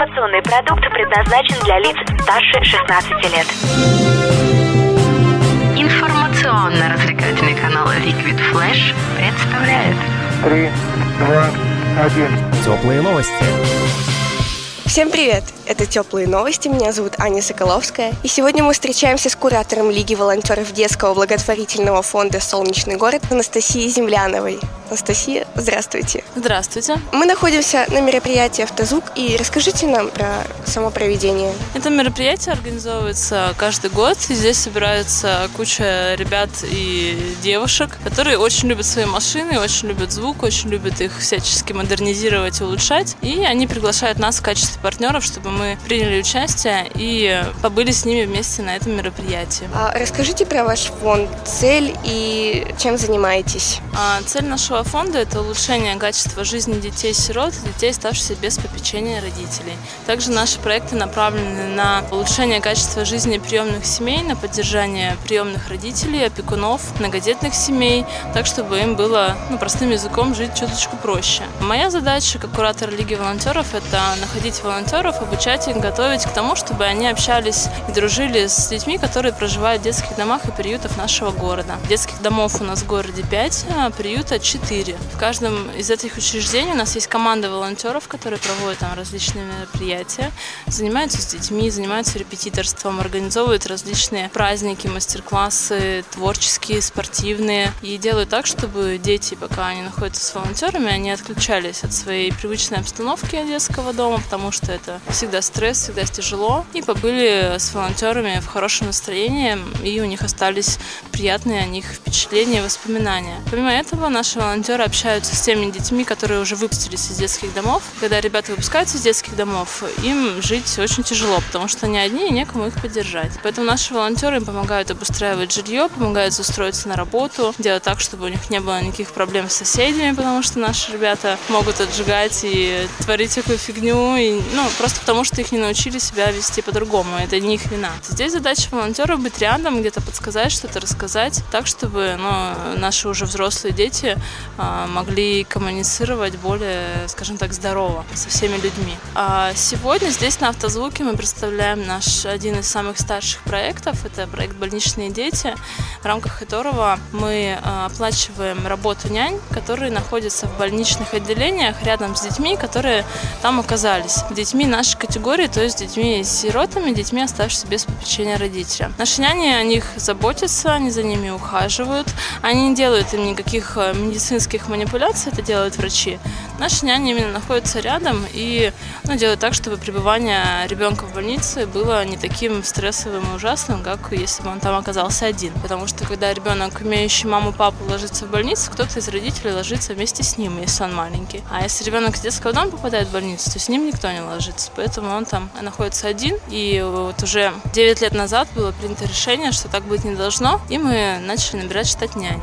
Информационный продукт предназначен для лиц старше 16 лет. Информационно-развлекательный канал Liquid Flash представляет Три, два, один. Теплые новости. Всем привет! Это «Теплые новости», меня зовут Аня Соколовская. И сегодня мы встречаемся с куратором Лиги волонтеров детского благотворительного фонда «Солнечный город» Анастасией Земляновой. Анастасия, здравствуйте. Здравствуйте. Мы находимся на мероприятии «Автозвук», и расскажите нам про само проведение. Это мероприятие организовывается каждый год. И здесь собирается куча ребят и девушек, которые очень любят свои машины, очень любят звук, очень любят их всячески модернизировать и улучшать. И они приглашают нас в качестве партнеров, чтобы мы приняли участие и побыли с ними вместе на этом мероприятии. А расскажите про ваш фонд, цель и чем занимаетесь. А цель нашего фонда – это улучшение качества жизни детей-сирот и детей, оставшихся без попечения родителей. Также наши проекты направлены на улучшение качества жизни приемных семей, на поддержание приемных родителей, опекунов, многодетных семей, так, чтобы им было ну, простым языком жить чуточку проще. Моя задача, как куратор Лиги волонтеров, это находить волонтеров, обучать их, готовить к тому, чтобы они общались и дружили с детьми, которые проживают в детских домах и приютах нашего города. Детских домов у нас в городе 5, а приюта 4. В каждом из этих учреждений у нас есть команда волонтеров, которые проводят там различные мероприятия, занимаются с детьми, занимаются репетиторством, организовывают различные праздники, мастер-классы, творческие, спортивные, и делают так, чтобы дети, пока они находятся с волонтерами, они отключались от своей привычной обстановки детского дома, потому что это всегда стресс, всегда тяжело, и побыли с волонтерами в хорошем настроении, и у них остались приятные о них впечатления, воспоминания. Помимо этого, наши волонтеры общаются с теми детьми, которые уже выпустились из детских домов. Когда ребята выпускаются из детских домов, им жить очень тяжело, потому что они одни и некому их поддержать. Поэтому наши волонтеры им помогают обустраивать жилье, помогают устроиться на работу, делать так, чтобы у них не было никаких проблем с соседями, потому что наши ребята могут отжигать и творить всякую фигню, и, ну, просто потому что их не научили себя вести по-другому. Это не их вина. Здесь задача волонтеров быть рядом, где-то подсказать, что-то рассказать, так, чтобы ну, наши уже взрослые дети могли коммуницировать более, скажем так, здорово со всеми людьми. А сегодня здесь на Автозвуке мы представляем наш один из самых старших проектов. Это проект «Больничные дети», в рамках которого мы а, оплачиваем работу нянь, которые находятся в больничных отделениях рядом с детьми, которые там оказались. Детьми нашей категории, то есть детьми-сиротами, детьми, оставшимися без попечения родителя. Наши няни о них заботятся, они за ними ухаживают, они не делают им никаких э, медицинских манипуляций, это делают врачи. Наши няни именно находятся рядом и ну, делают так, чтобы пребывание ребенка в больнице было не таким стрессовым и ужасным, как если бы он там оказался один. Потому что когда ребенок, имеющий маму, папу, ложится в больницу, кто-то из родителей ложится вместе с ним, если он маленький. А если ребенок из детского дома попадает в больницу, то с ним никто не ложится. Поэтому он там находится один. И вот уже 9 лет назад было принято решение, что так быть не должно. И мы начали набирать штат нянь.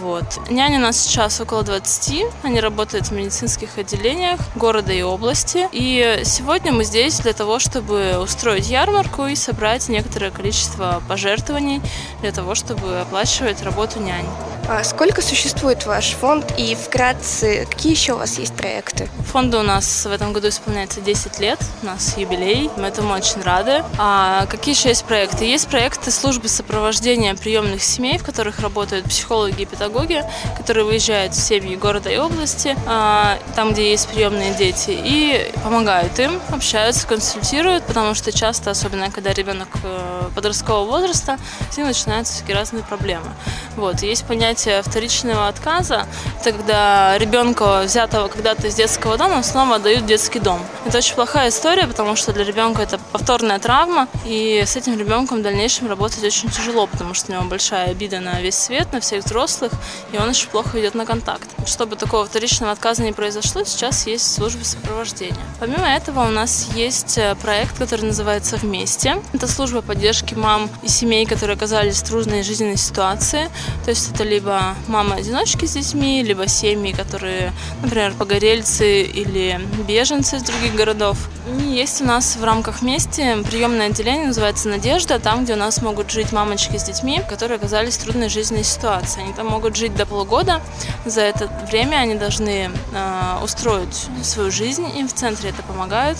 Вот. Няни у нас сейчас около 20. Они работают в медицинских отделениях города и области. И сегодня мы здесь для того, чтобы устроить ярмарку и собрать некоторое количество пожертвований для того, чтобы оплачивать работу нянь. А сколько существует ваш фонд и вкратце, какие еще у вас есть проекты? Фонду у нас в этом году исполняется 10 лет, у нас юбилей, мы этому очень рады. А какие еще есть проекты? Есть проекты службы сопровождения приемных семей, в которых работают психологи и педагоги, которые выезжают в семьи города и области, а, там, где есть приемные дети, и помогают им, общаются, консультируют, потому что часто, особенно когда ребенок э, подросткового возраста, с ним начинаются всякие разные проблемы. Вот. Есть понятие вторичного отказа, это когда ребенка, взятого когда-то из детского дома, снова отдают в детский дом. Это очень плохая история, потому что для ребенка это повторная травма, и с этим ребенком в дальнейшем работать очень тяжело, потому что у него большая обида на весь свет, на всех взрослых, и он очень плохо идет на контакт. Чтобы такого вторичного отказа не произошло, сейчас есть служба сопровождения. Помимо этого у нас есть э, проект, который называется «Вместе». Это служба поддержки мам и семей, которые оказались в трудной жизненной ситуации. То есть это либо либо мамы-одиночки с детьми, либо семьи, которые, например, погорельцы или беженцы из других городов. И есть у нас в рамках вместе приемное отделение, называется «Надежда», там, где у нас могут жить мамочки с детьми, которые оказались в трудной жизненной ситуации. Они там могут жить до полугода. За это время они должны э, устроить свою жизнь, им в центре это помогают.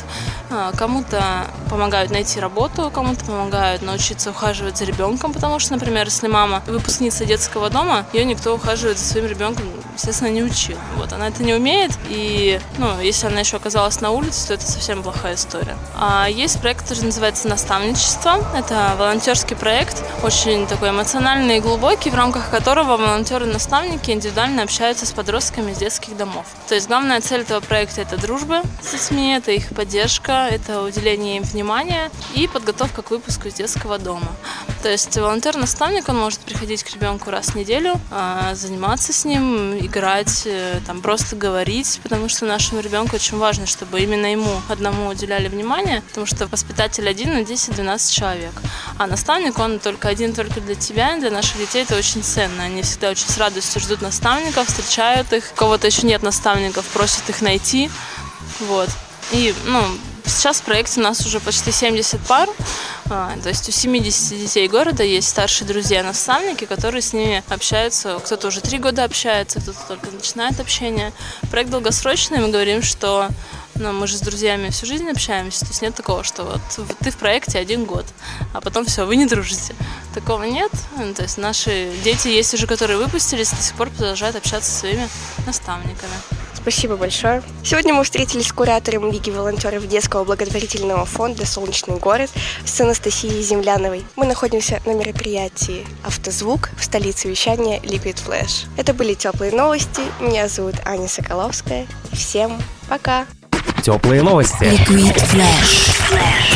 Э, кому-то помогают найти работу, кому-то помогают научиться ухаживать за ребенком, потому что, например, если мама выпускница детского дома, ее никто ухаживать за своим ребенком, естественно, не учил. Вот, она это не умеет, и, ну, если она еще оказалась на улице, то это совсем плохая история. А есть проект, который называется «Наставничество». Это волонтерский проект, очень такой эмоциональный и глубокий, в рамках которого волонтеры-наставники индивидуально общаются с подростками из детских домов. То есть главная цель этого проекта – это дружба с детьми, это их поддержка, это уделение им внимания и подготовка к выпуску из детского дома. То есть волонтер-наставник, он может приходить к ребенку раз в неделю, а, заниматься с ним, играть, э, там просто говорить, потому что нашему ребенку очень важно, чтобы именно ему одному уделяли внимание, потому что воспитатель один на 10-12 человек. А наставник, он только один только для тебя, для наших детей это очень ценно. Они всегда очень с радостью ждут наставников, встречают их. У кого-то еще нет наставников, просят их найти. Вот. И, ну, сейчас в проекте у нас уже почти 70 пар. А, то есть у 70 детей города есть старшие друзья-наставники, которые с ними общаются. Кто-то уже три года общается, кто-то только начинает общение. Проект долгосрочный, мы говорим, что ну, мы же с друзьями всю жизнь общаемся, то есть нет такого, что вот ты в проекте один год, а потом все, вы не дружите. Такого нет. Ну, то есть наши дети есть уже, которые выпустились, до сих пор продолжают общаться со своими наставниками. Спасибо большое. Сегодня мы встретились с куратором Лиги волонтеров Детского благотворительного фонда «Солнечный город» с Анастасией Земляновой. Мы находимся на мероприятии «Автозвук» в столице вещания Liquid Flash. Это были теплые новости. Меня зовут Аня Соколовская. Всем пока! Теплые новости. Liquid Flash.